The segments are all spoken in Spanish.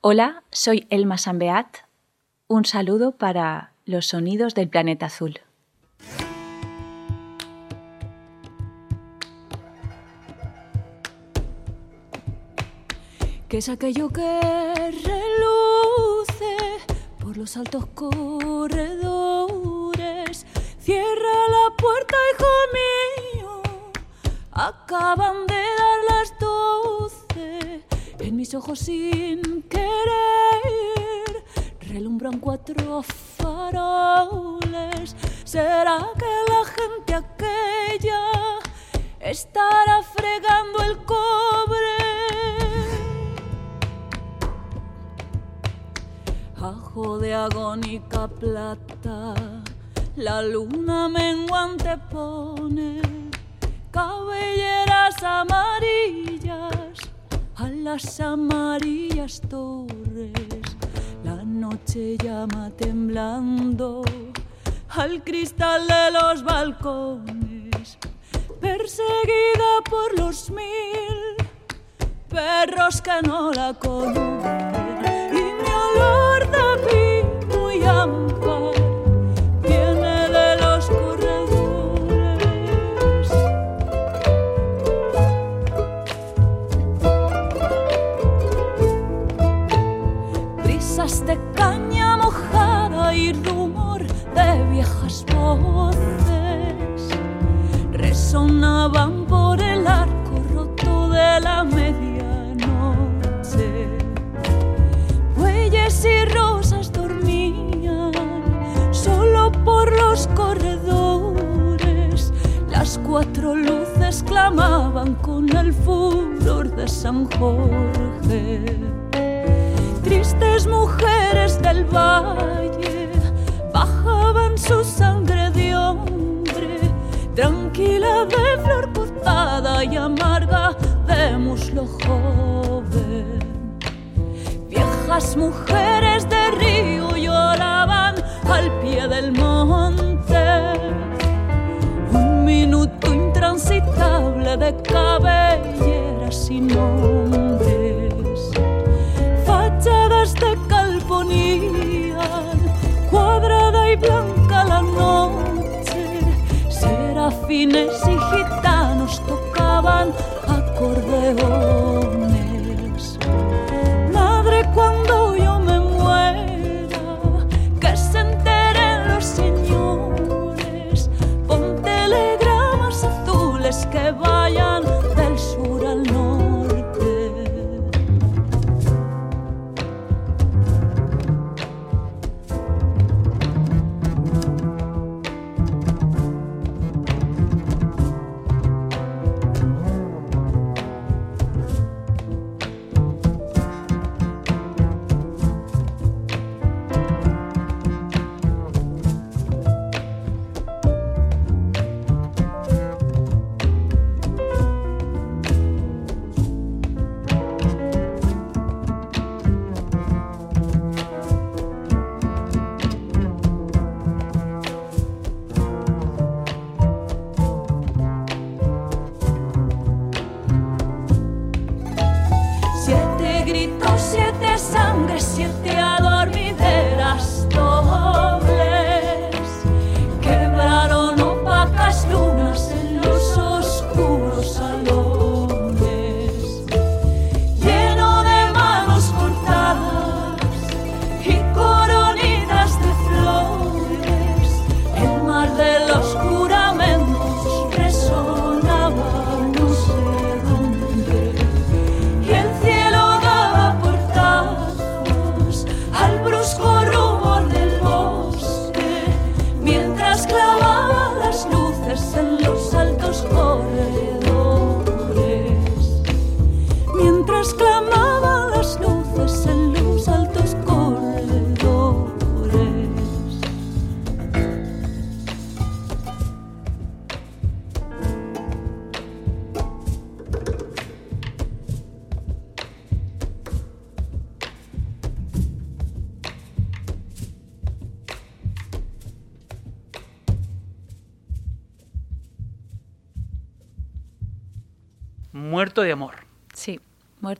Hola, soy Elma Sambeat. Un saludo para los sonidos del planeta azul. ¿Qué es aquello que reluce por los altos corredores? Cierra la puerta, hijo mío. Acaban de mis ojos sin querer relumbran cuatro faroles. ¿Será que la gente aquella estará fregando el cobre? Ajo de agónica plata, la luna menguante pone cabelleras amarillas las amarillas torres. La noche llama temblando al cristal de los balcones, perseguida por los mil perros que no la conocen y mi olor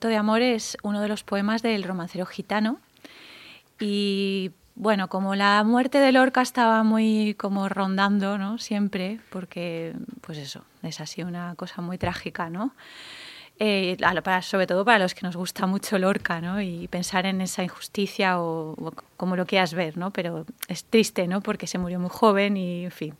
De Amor es uno de los poemas del romancero gitano y bueno, como la muerte de Lorca estaba muy como rondando, ¿no? Siempre, porque pues eso, es así una cosa muy trágica, ¿no? Eh, sobre todo para los que nos gusta mucho Lorca, ¿no? Y pensar en esa injusticia o, o como lo quieras ver, ¿no? Pero es triste, ¿no? Porque se murió muy joven y, en fin.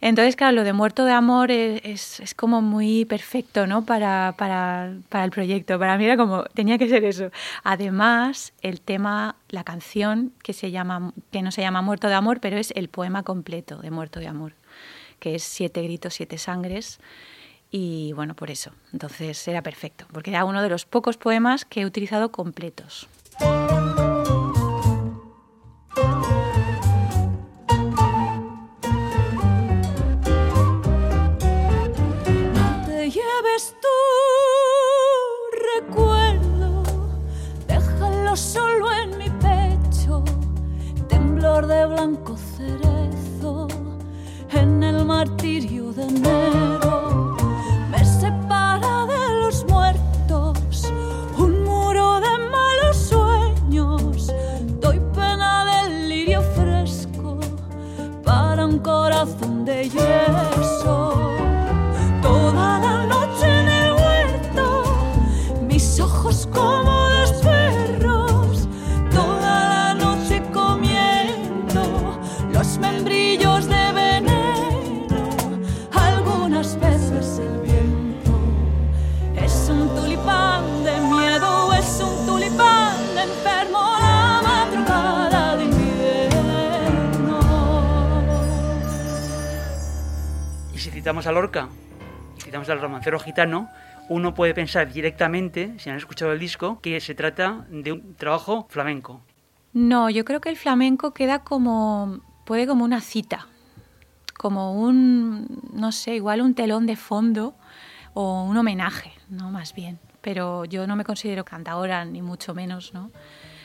Entonces, claro, lo de Muerto de Amor es, es, como muy perfecto, ¿no? Para, para, para, el proyecto. Para mí era como, tenía que ser eso. Además, el tema, la canción, que, se llama, que no se llama Muerto de Amor, pero es el poema completo de Muerto de Amor, que es Siete gritos, siete sangres. Y bueno, por eso. Entonces era perfecto, porque era uno de los pocos poemas que he utilizado completos. Cerezo en el martirio de enero. Me separa de los muertos un muro de malos sueños. Doy pena del lirio fresco para un corazón de yeso. Citamos a Lorca y citamos al romancero gitano, uno puede pensar directamente, si han escuchado el disco, que se trata de un trabajo flamenco. No, yo creo que el flamenco queda como, puede como una cita, como un, no sé, igual un telón de fondo o un homenaje, ¿no? Más bien. Pero yo no me considero cantadora, ni mucho menos, ¿no?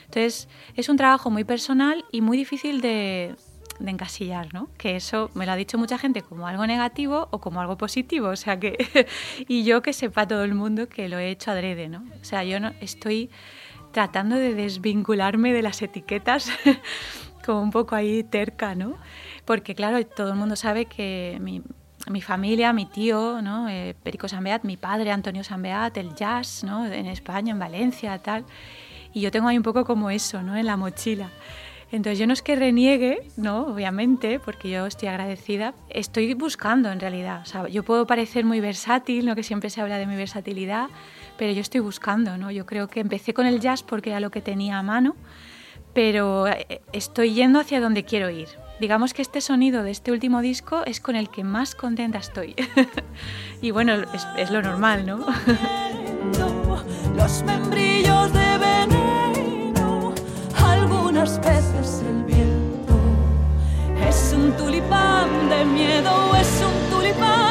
Entonces, es un trabajo muy personal y muy difícil de, de encasillar, ¿no? Que eso me lo ha dicho mucha gente como algo negativo o como algo positivo, o sea que y yo que sepa todo el mundo que lo he hecho adrede, ¿no? O sea, yo no estoy tratando de desvincularme de las etiquetas como un poco ahí terca, ¿no? Porque claro, todo el mundo sabe que mi, mi familia, mi tío, ¿no? Eh, Perico Sambeat, mi padre Antonio Sambeat, el jazz, ¿no? En España, en Valencia, tal. Y yo tengo ahí un poco como eso, ¿no? En la mochila. Entonces yo no es que reniegue, no, obviamente, porque yo estoy agradecida. Estoy buscando en realidad. O sea, yo puedo parecer muy versátil, no que siempre se habla de mi versatilidad, pero yo estoy buscando, ¿no? Yo creo que empecé con el jazz porque era lo que tenía a mano, pero eh, estoy yendo hacia donde quiero ir. Digamos que este sonido de este último disco es con el que más contenta estoy. y bueno, es, es lo normal, ¿no? Los membrillos de veneno, el viento. Es un tulipán de miedo, es un tulipán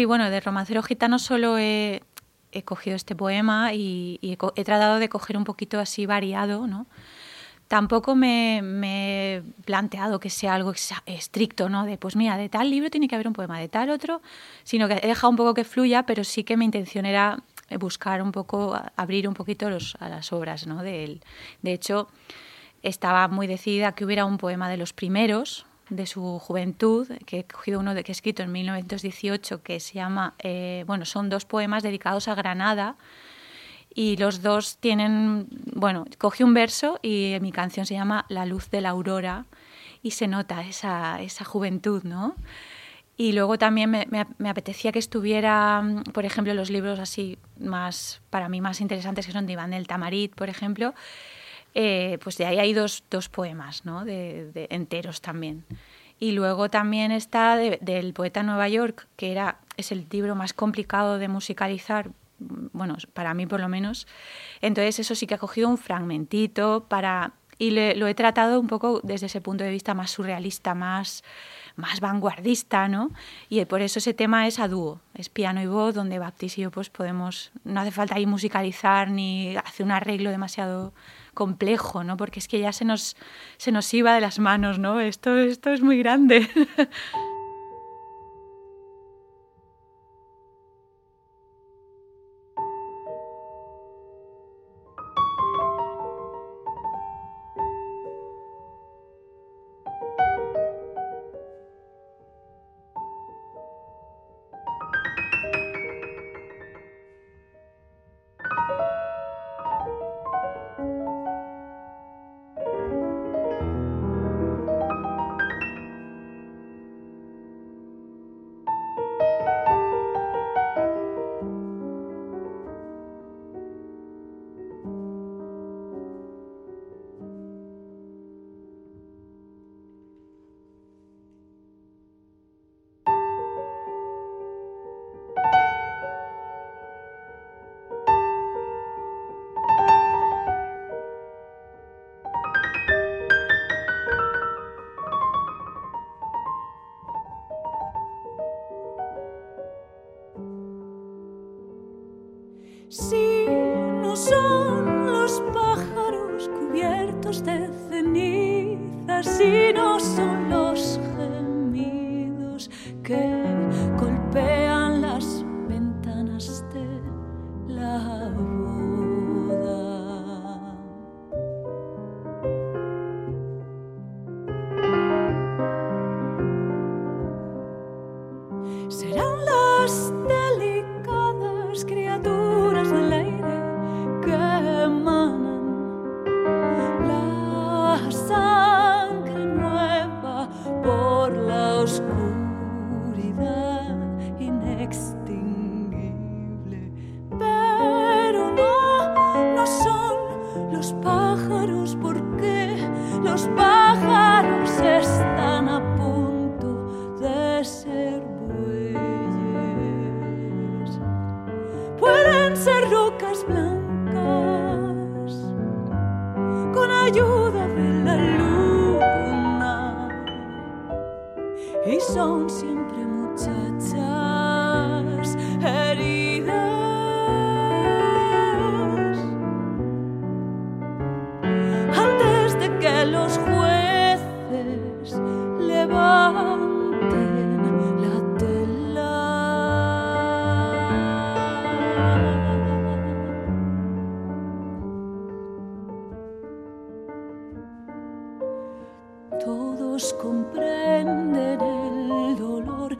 Sí, bueno, de Romancero Gitano solo he, cogido este poema y, he, tratado de coger un poquito así variado, ¿no? Tampoco me, he planteado que sea algo estricto, ¿no? De, pues mira, de tal libro tiene que haber un poema, de tal otro, sino que he dejado un poco que fluya, pero sí que mi intención era buscar un poco, abrir un poquito los, a las obras, ¿no? De, de hecho, estaba muy decidida que hubiera un poema de los primeros, de su juventud, que he cogido uno de, que he escrito en 1918, que se llama, eh, bueno, son dos poemas dedicados a Granada y los dos tienen, bueno, cogí un verso y mi canción se llama La luz de la aurora y se nota esa, esa juventud, ¿no? Y luego también me, apetecía que estuviera, por ejemplo, los libros así más, para mí más interesantes, que son de Iván del Tamarit, por ejemplo, eh, pues de ahí hay dos, dos poemas, ¿no? De, enteros también. Y luego también está del poeta Nueva York, que era, es el libro más complicado de musicalizar bueno, para mí por lo menos. Entonces eso sí que ha cogido un fragmentito para... Y lo he tratado un poco desde ese punto de vista más surrealista, más, más vanguardista, ¿no? Y por eso ese tema es a dúo, es piano y voz, donde Baptiste y yo pues podemos, no hace falta ahí musicalizar ni hacer un arreglo demasiado complejo, ¿no? Porque es que ya se nos, se nos iba de las manos, ¿no? Esto, esto es muy grande.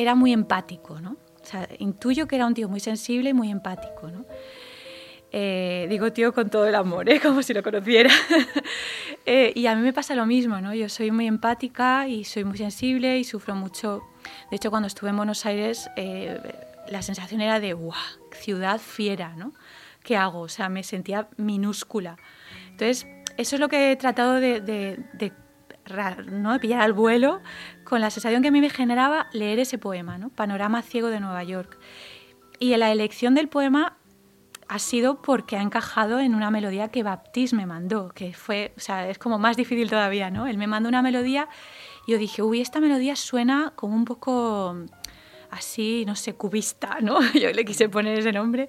era muy empático, ¿no? O sea, intuyo que era un tío muy sensible y muy empático, ¿no? Eh, digo tío con todo el amor, ¿eh? como si lo conociera. Eh, y a mí me pasa lo mismo, ¿no? Yo soy muy empática y soy muy sensible y sufro mucho. De hecho, cuando estuve en Buenos Aires, eh, la sensación era de, ¡guau! Ciudad fiera, ¿no? ¿Qué hago? O sea, me sentía minúscula. Entonces, eso es lo que he tratado de, de, ¿no? pillar al vuelo con la sensación que a mí me generaba leer ese poema, ¿no? Panorama ciego de Nueva York. Y la elección del poema ha sido porque ha encajado en una melodía que Baptiste me mandó, que fue, o sea, es como más difícil todavía, ¿no? Él me mandó una melodía y yo dije, uy, esta melodía suena como un poco así, no sé, cubista, ¿no? Yo le quise poner ese nombre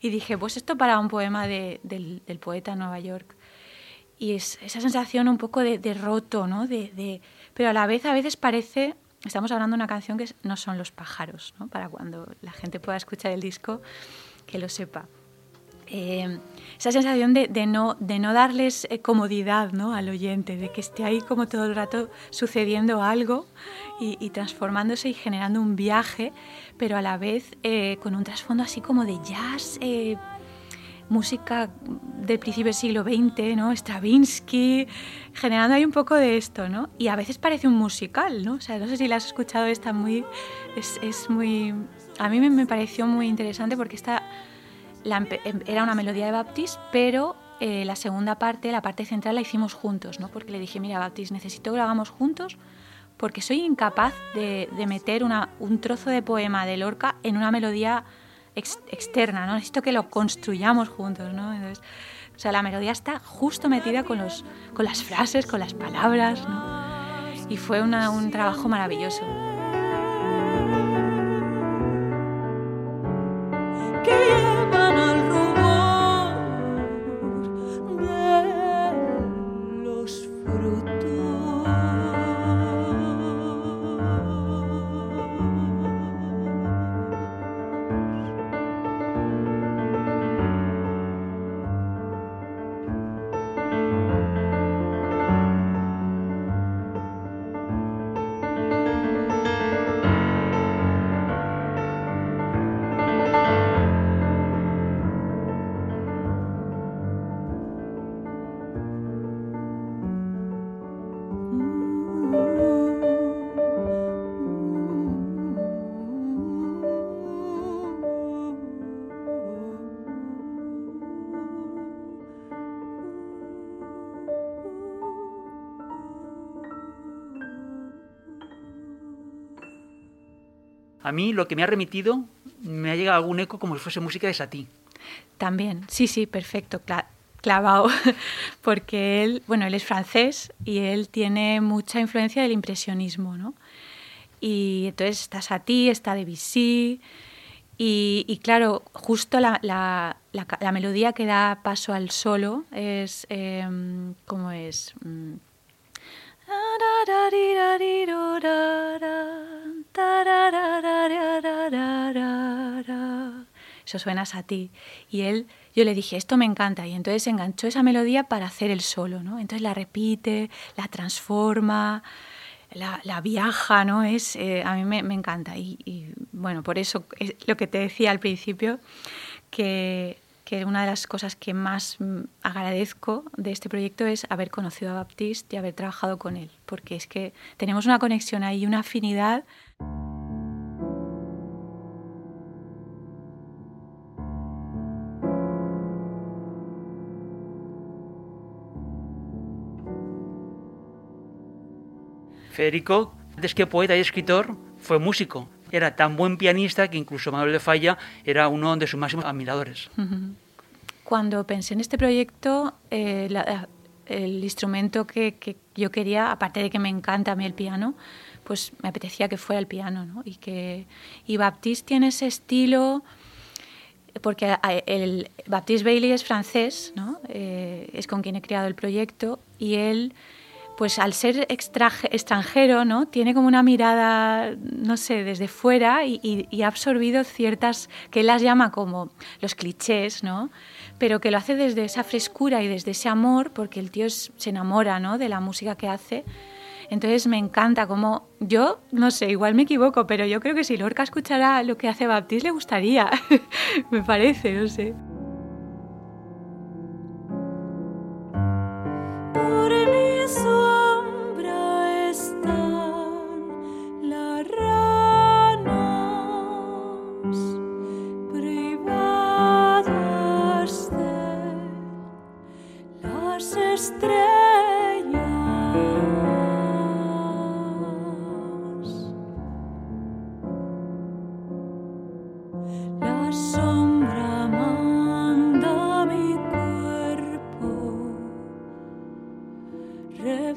y dije, pues esto para un poema del, del, poeta Nueva York. Y es esa sensación un poco de, roto, ¿no? De, de, pero a la vez a veces parece, estamos hablando de una canción que no son los pájaros, ¿no? Para cuando la gente pueda escuchar el disco, que lo sepa. Eh, esa sensación de, no, de no darles eh, comodidad ¿no? al oyente, de que esté ahí como todo el rato sucediendo algo y, transformándose y generando un viaje, pero a la vez eh, con un trasfondo así como de jazz, música del principio del siglo XX, ¿no? Stravinsky, generando ahí un poco de esto, ¿no? Y a veces parece un musical, ¿no? O sea, no sé si la has escuchado, está muy... Es, es muy... A mí me, me pareció muy interesante porque está Em, era una melodía de Baptiste, pero eh, la segunda parte, la parte central, la hicimos juntos, ¿no? porque le dije, mira, Baptiste, necesito que lo hagamos juntos porque soy incapaz de, meter un trozo de poema de Lorca en una melodía externa, ¿no? necesito que lo construyamos juntos. ¿no? O sea, la melodía está justo metida con, los, con las frases, con las palabras, ¿no? y fue un trabajo maravilloso. A mí lo que me ha remitido me ha llegado algún eco como si fuese música de Satie. También, sí, sí, perfecto, clavado, porque él, bueno, él es francés y él tiene mucha influencia del impresionismo, ¿no? Y entonces está Satie, está Debussy, y, y claro, justo la, la, la, melodía que da paso al solo es, eh, ¿cómo es? Mm, eso suenas a ti. Y él, yo le dije, esto me encanta. Y entonces enganchó esa melodía para hacer el solo, ¿no? Entonces la repite, la transforma, la, viaja, ¿no? Es, eh, a mí me, encanta. Y, y, bueno, por eso es lo que te decía al principio, que que una de las cosas que más agradezco de este proyecto es haber conocido a Baptiste y haber trabajado con él, porque es que tenemos una conexión ahí, una afinidad. Federico, antes que poeta y escritor, fue músico era tan buen pianista que incluso Manuel de Falla era uno de sus máximos admiradores. Cuando pensé en este proyecto, eh, el instrumento que, yo quería, aparte de que me encanta a mí el piano, pues me apetecía que fuera el piano, ¿no? Y que y Baptiste tiene ese estilo porque el Baptiste Bailey es francés, ¿no? Eh, es con quien he creado el proyecto y él pues al ser extranjero, ¿no? Tiene como una mirada, no sé, desde fuera y, ha absorbido ciertas, que él las llama como los clichés, ¿no? Pero que lo hace desde esa frescura y desde ese amor, porque el tío se enamora, ¿no? De la música que hace. Entonces me encanta como yo, no sé, igual me equivoco, pero yo creo que si Lorca escuchara lo que hace Baptiste le gustaría, me parece, no sé. Por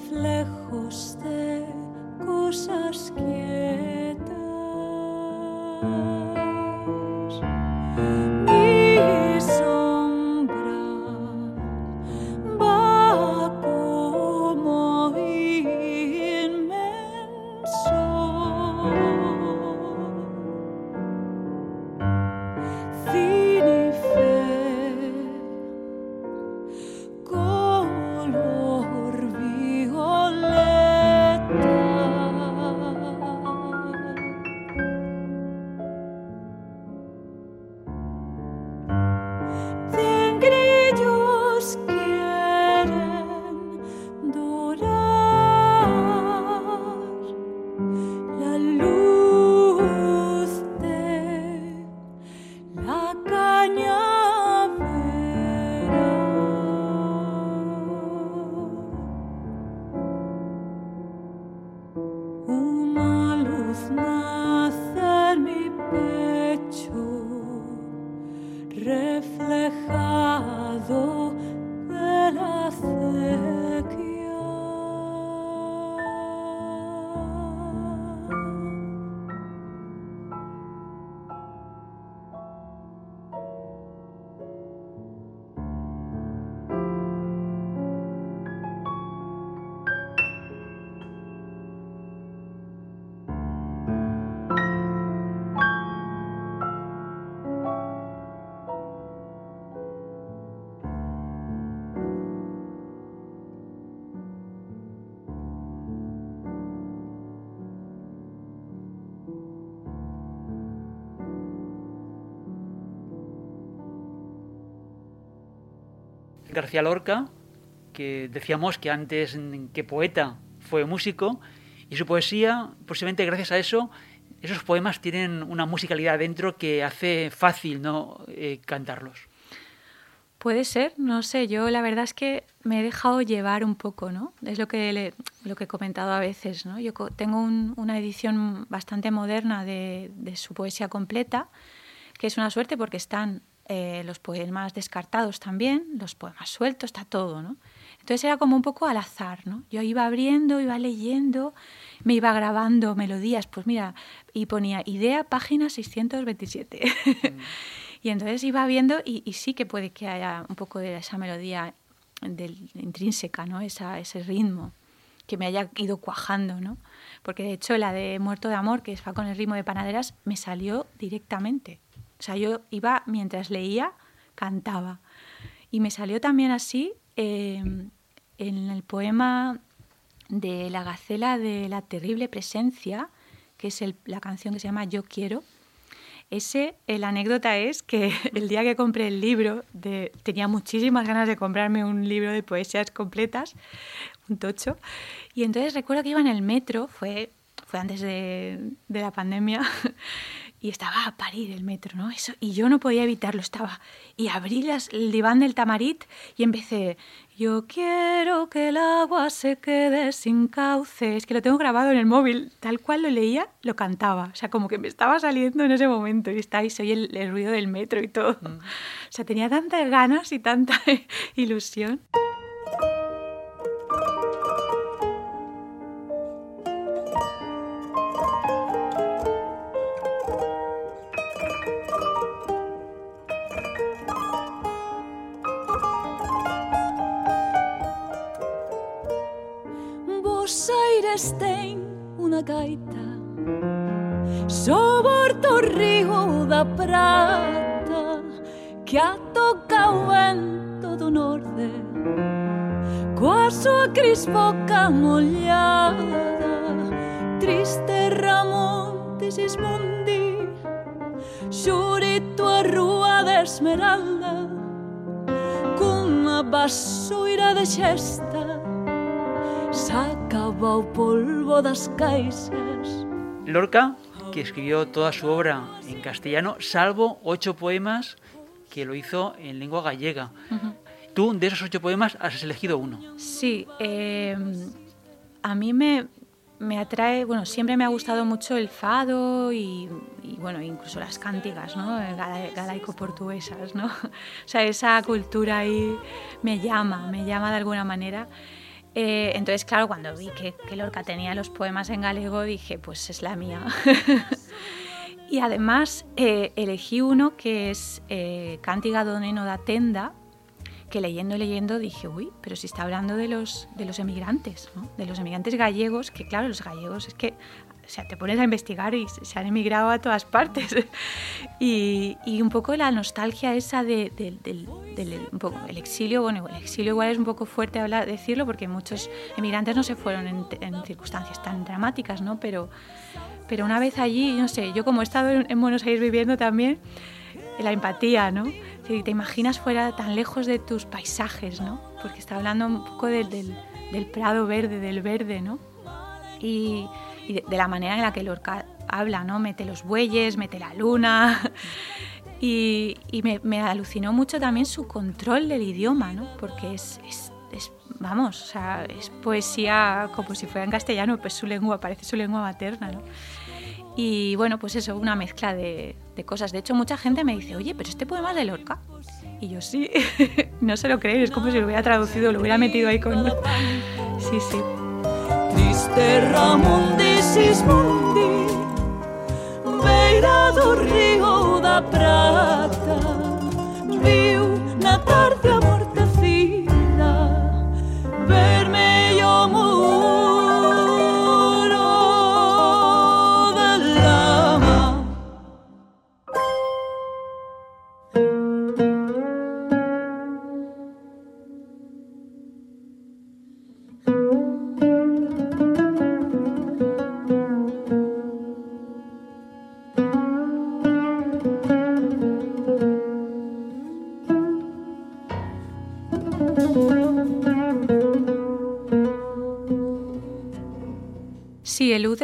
García Lorca, que decíamos que antes que poeta fue músico, y su poesía, posiblemente gracias a eso, esos poemas tienen una musicalidad dentro que hace fácil no eh, cantarlos. Puede ser, no sé, yo la verdad es que me he dejado llevar un poco, ¿no? Es lo que, lo que he comentado a veces. Yo tengo una edición bastante moderna de, de, su poesía completa, que es una suerte porque están eh, los poemas descartados también, los poemas sueltos, está todo, ¿no? Entonces era como un poco al azar, ¿no? Yo iba abriendo, iba leyendo, me iba grabando melodías, pues mira, y ponía idea página 627. Mm. y entonces iba viendo y, sí que puede que haya un poco de esa melodía del, intrínseca, ¿no? Esa, ese ritmo que me haya ido cuajando, ¿no? Porque de hecho la de Muerto de Amor, que va con el ritmo de Panaderas, me salió directamente. O sea, yo iba, mientras leía, cantaba. Y me salió también así em, en el poema de La Gacela de la Terrible Presencia, que es la canción que se llama Yo Quiero. Ese, la anécdota es que el día que compré el libro, de, tenía muchísimas ganas de comprarme un libro de poesías completas, un tocho, y entonces recuerdo que iba en el metro, fue, fue antes de, de la pandemia, y estaba a parir el metro, ¿no? Eso, y yo no podía evitarlo, estaba. Y abrí las, el diván del tamarit y empecé, yo quiero que el agua se quede sin cauce. Es que lo tengo grabado en el móvil, tal cual lo leía, lo cantaba. O sea, como que me estaba saliendo en ese momento y está ahí, soy el, el ruido del metro y todo. Mm. O sea, tenía tantas ganas y tanta ilusión. Londres ten unha gaita. So borto río da prata Que a toca o vento do norte. Coa súa crispoca mollada Triste Ramón de Sismundi Xurito a rúa de Esmeralda Cunha basoira de xesta. Saca sacaba o polvo das caixas. Lorca, que escribió toda su obra en castellano, salvo ocho poemas que lo hizo en lengua gallega. Tú, de esos ocho poemas, has elegido uno. Sí, eh, a mí me, me atrae, bueno, siempre me ha gustado mucho el fado y, bueno, incluso las cánticas, ¿no? Galaico-portuguesas, ¿no? O sea, esa cultura ahí me llama, me llama de alguna manera. Eh, entonces, claro, cuando vi que, Lorca tenía los poemas en galego, dije, pues es la mía. y además eh, elegí uno que es eh, Cántiga do Neno da Tenda, que leyendo leyendo dije, uy, pero si está hablando de los, de los emigrantes, de los emigrantes gallegos, que claro, los gallegos es que sea, te pones a investigar y se han emigrado a todas partes. y, y, un poco la nostalgia esa de, del, un poco, el exilio, bueno, el exilio igual es un poco fuerte hablar, decirlo porque muchos emigrantes no se fueron en, en circunstancias tan dramáticas, ¿no? Pero, pero una vez allí, no sé, yo como he estado en, en Buenos Aires viviendo también, la empatía, ¿no? Si te imaginas fuera tan lejos de tus paisajes, ¿no? Porque está hablando un poco del, del, prado verde, del verde, ¿no? Y, de, la manera en la que Lorca habla, ¿no? Mete los bueyes, mete la luna. Y, y me, alucinó mucho también su control del idioma, ¿no? Porque es, es, vamos, o sea, es poesía como si fuera en castellano, pues su lengua, parece su lengua materna, ¿no? Y bueno, pues eso, una mezcla de, de, cosas. De hecho, mucha gente me dice, oye, pero este poema es de Lorca. Y yo sí, no se lo creen, es como si lo hubiera traducido, lo hubiera metido ahí con... Sí, sí. Mundus, terra mundis, mundi Beira do río da prata Viu na tarde a mortacina Beira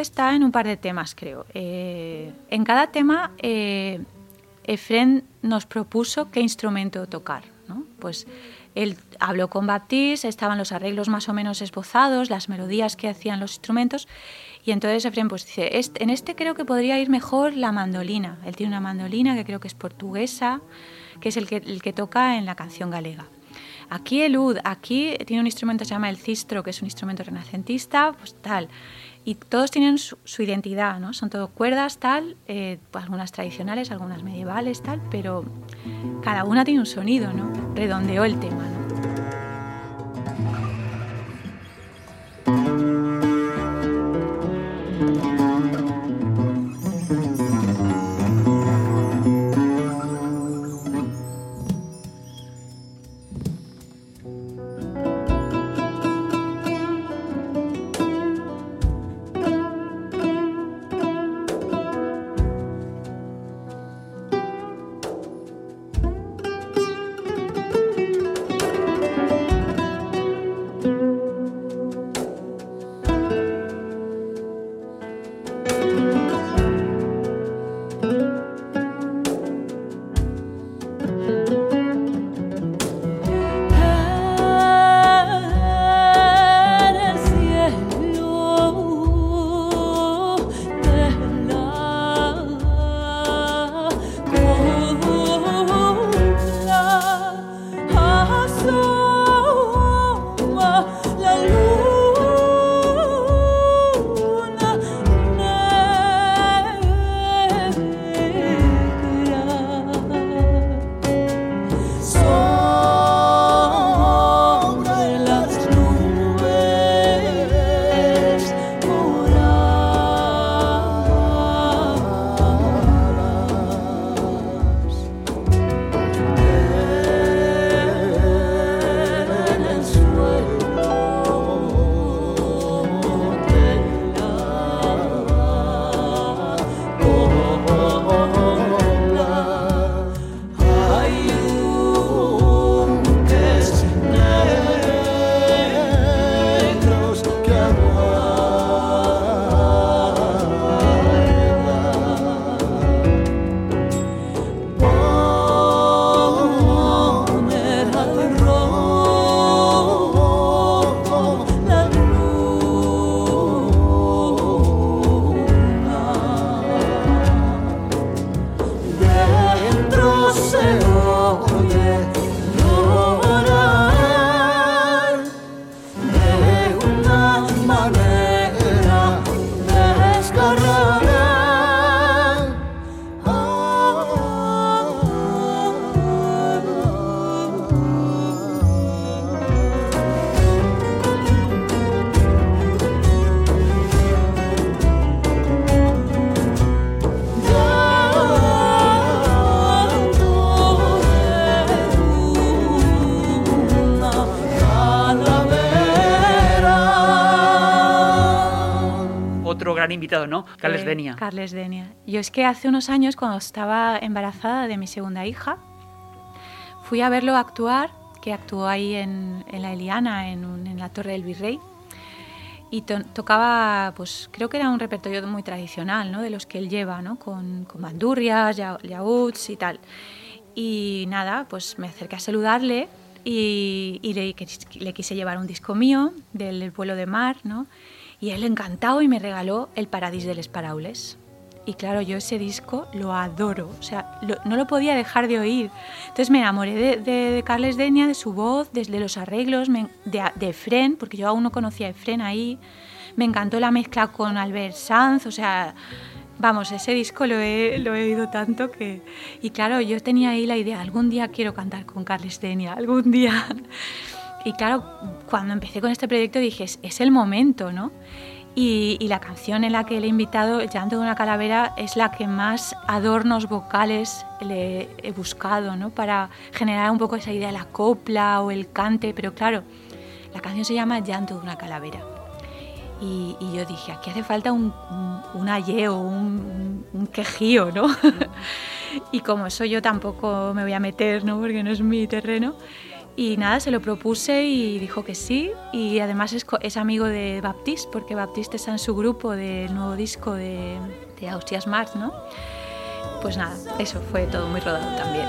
está en un par de temas, creo. Eh, en cada tema, eh, Efren nos propuso qué instrumento tocar. ¿no? Pues él habló con Baptiste, estaban los arreglos más o menos esbozados, las melodías que hacían los instrumentos, y entonces Efren pues dice, en este creo que podría ir mejor la mandolina. Él tiene una mandolina que creo que es portuguesa, que es el que, el que toca en la canción galega. Aquí el ud, aquí tiene un instrumento que se llama el cistro, que es un instrumento renacentista, pues tal y todos tienen su, identidad, ¿no? Son todo cuerdas, tal, eh, pues algunas tradicionales, algunas medievales, tal, pero cada una tiene un sonido, ¿no? Redondeó el tema, ¿no? Invitado, ¿no? Carles Denia. Carles Denia. Yo es que hace unos años, cuando estaba embarazada de mi segunda hija, fui a verlo actuar, que actuó ahí en, la Eliana, en, la Torre del Virrey. Y tocaba, pues creo que era un repertorio muy tradicional, ¿no? De los que él lleva, ¿no? Con, con bandurrias, yaúds y tal. Y nada, pues me acerqué a saludarle y, le, le, quise llevar un disco mío del vuelo de mar, ¿no? Y él encantado y me regaló El Paradís de les Paraules. Y claro, yo ese disco lo adoro, o sea, no lo podía dejar de oír. Entonces me enamoré de, de, Carles Denia, de su voz, desde los arreglos, de, de Efren, porque yo aún no conocía a Efren ahí. Me encantó la mezcla con Albert Sanz, o sea, vamos, ese disco lo he, lo he oído tanto que... Y claro, yo tenía ahí la idea, algún día quiero cantar con Carles Denia, algún día. Y claro, cuando empecé con este proyecto dije, es, el momento, ¿no? Y, la canción en la que le he invitado, El llanto de una calavera, es la que más adornos vocales le he buscado, ¿no? Para generar un poco esa idea de la copla o el cante, pero claro, la canción se llama Llanto de una calavera. Y, yo dije, aquí hace falta un, un, un un, un, quejío, ¿no? y como eso yo tampoco me voy a meter, ¿no? Porque no es mi terreno. Y nada, se lo propuse y dijo que sí. Y además es, es amigo de Baptiste, porque Baptiste está en su grupo del nuevo disco de, de Austrias Mars, ¿no? Pues nada, eso fue todo muy rodado también.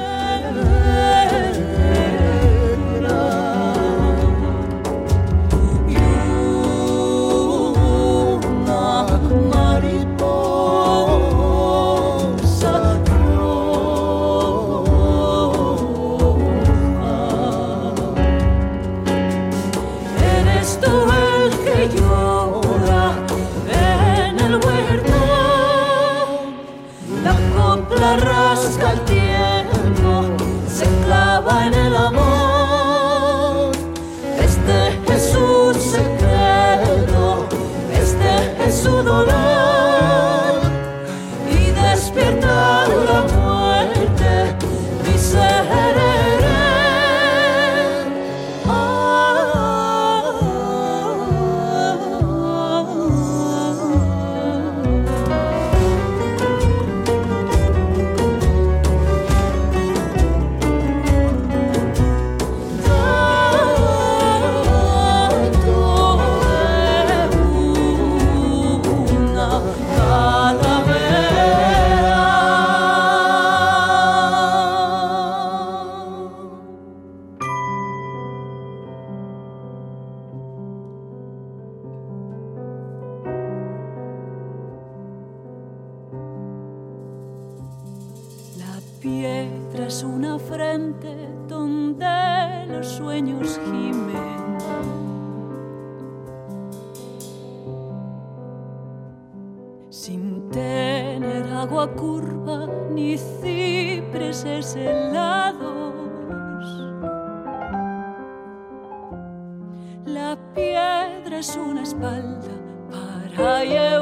piedras una frente donde los sueños gimen. Sin tener agua curva ni cipreses helados, la piedra es una espalda para llevar.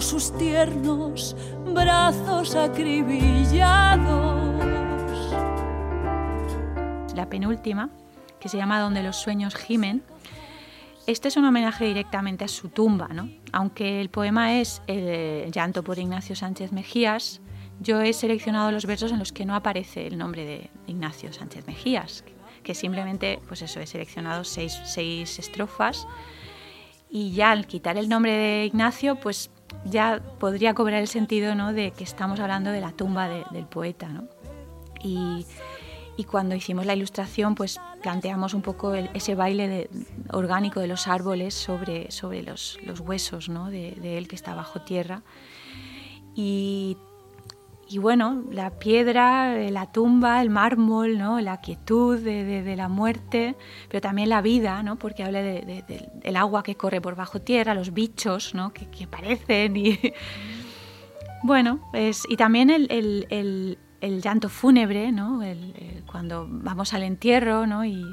Sus tiernos brazos acribillados. La penúltima, que se llama Donde los sueños gimen, este es un homenaje directamente a su tumba, ¿no? Aunque el poema es el llanto por Ignacio Sánchez Mejías, yo he seleccionado los versos en los que no aparece el nombre de Ignacio Sánchez Mejías, que simplemente, pues eso, he seleccionado seis, seis estrofas y ya al quitar el nombre de Ignacio, pues ya podría cobrar el sentido ¿no? de que estamos hablando de la tumba del poeta. ¿no? Y, y, cuando hicimos la ilustración, pues planteamos un poco ese baile orgánico de los árboles sobre, sobre los, los huesos ¿no? de, de, él que está bajo tierra. Y y bueno, la piedra, eh, la tumba, el mármol, ¿no? la quietud de, la muerte, pero también la vida, ¿no? porque habla del agua que corre por bajo tierra, los bichos ¿no? que, que parecen. Y, bueno, es, y también el, el llanto fúnebre, ¿no? cuando vamos al entierro, ¿no? Y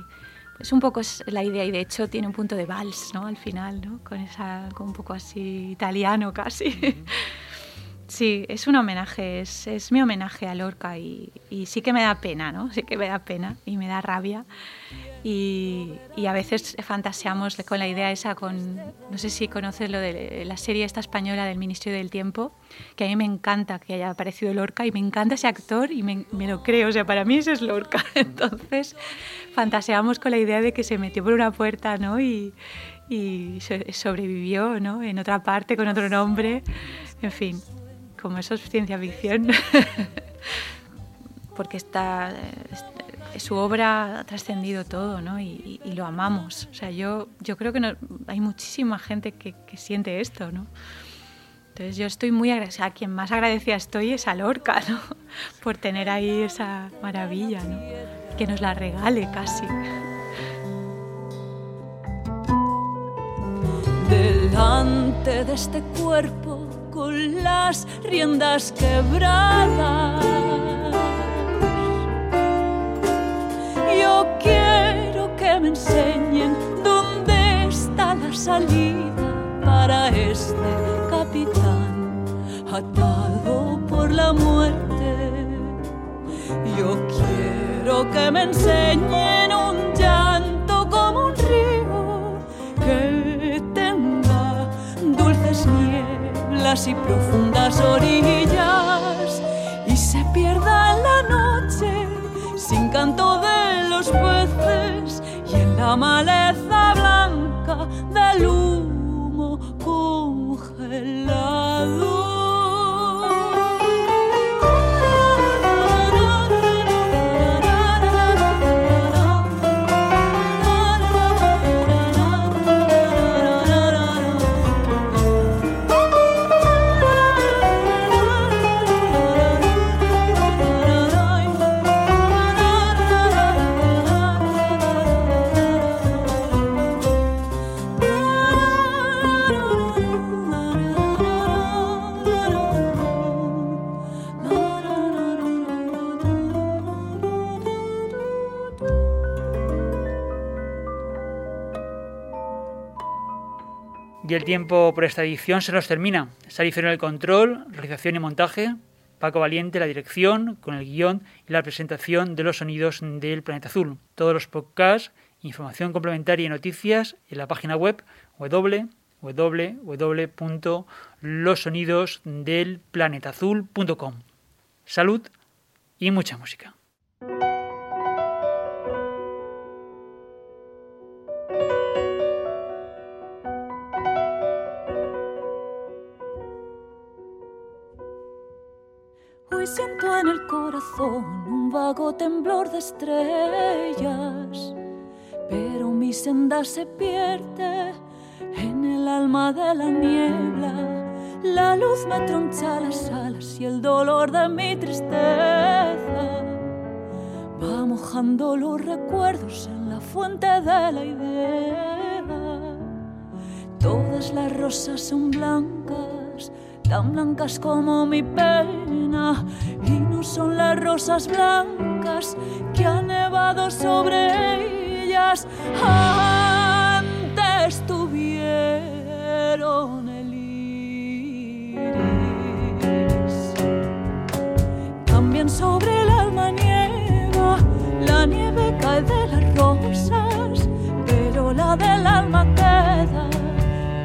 es un poco la idea y de hecho tiene un punto de vals, ¿no? Al final, ¿no? Con esa, con un poco así italiano casi. Sí, es un homenaje, es, es, mi homenaje a Lorca y, y, sí que me da pena, ¿no? Sí que me da pena y me da rabia. Y, y, a veces fantaseamos con la idea esa, con, no sé si conoces lo de la serie esta española del Ministerio del Tiempo, que a mí me encanta que haya aparecido Lorca y me encanta ese actor y me, me lo creo, o sea, para mí ese es Lorca. Entonces fantaseamos con la idea de que se metió por una puerta, ¿no? Y, y sobrevivió, ¿no? En otra parte con otro nombre, en fin como eso es ciencia ficción, porque está, su obra ha trascendido todo ¿no? y, lo amamos. O sea, yo, yo creo que hay muchísima gente que, siente esto. ¿no? Entonces yo estoy muy agradecida, a quien más agradecida estoy es a Lorca, ¿no? por tener ahí esa maravilla, ¿no? que nos la regale casi. Delante de este cuerpo con las riendas quebradas. Yo quiero que me enseñen dónde está la salida para este capitán atado por la muerte. Yo quiero que me enseñen nieves y profundas orillas y se pierda en la noche sin canto de los peces y en la maleza blanca del humo congelado. Tiempo por esta edición se nos termina. Sari el control, realización y montaje. Paco Valiente la dirección, con el guion y la presentación de los sonidos del planeta azul. Todos los podcasts, información complementaria y noticias en la página web www.losonidosdelplanetazul.com. Salud y mucha música. En el corazón un vago temblor de estrellas, pero mi senda se pierde en el alma de la niebla. La luz me troncha las alas y el dolor de mi tristeza va mojando los recuerdos en la fuente de la idea. Todas las rosas son blancas tan blancas como mi pena, y son las rosas blancas que han nevado sobre ellas. Antes tuvieron el iris. También sobre el alma nieva, la nieve cae de las rosas, pero la del alma queda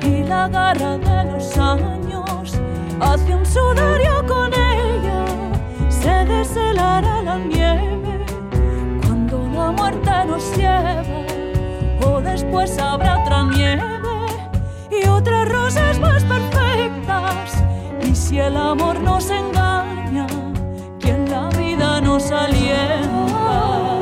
y la garra de los años hace un sudario con se deshelará la nieve cuando la muerte nos lleva, o después habrá otra nieve y otras rosas más perfectas. Y si el amor nos engaña, quien la vida nos alienta.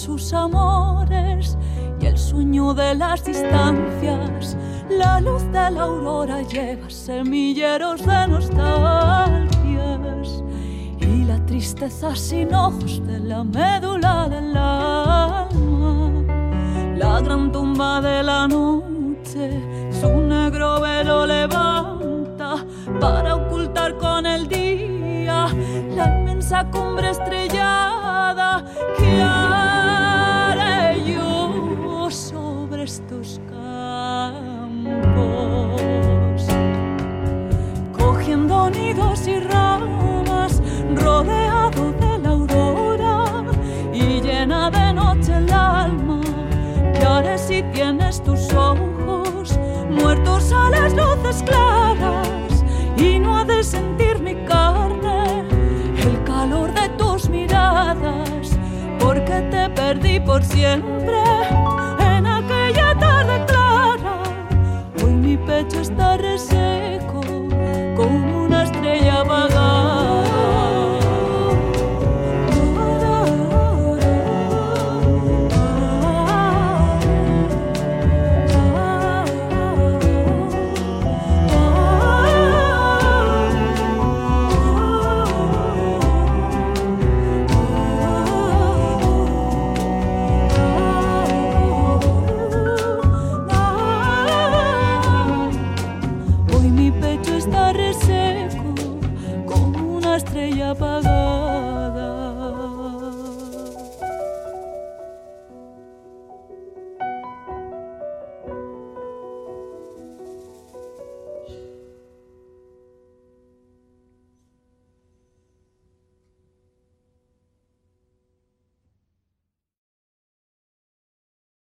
Sus amores y el sueño de las distancias. La luz de la aurora lleva semilleros de nostalgias y la tristeza sin ojos de la médula del alma. La gran tumba de la noche, su negro velo levanta para ocultar con el día la inmensa cumbre estrellada tienes tus ojos muertos a las luces claras y no ha de sentir mi carne el calor de tus miradas? Porque te perdí por siempre en aquella tarde clara. Hoy mi pecho está reseco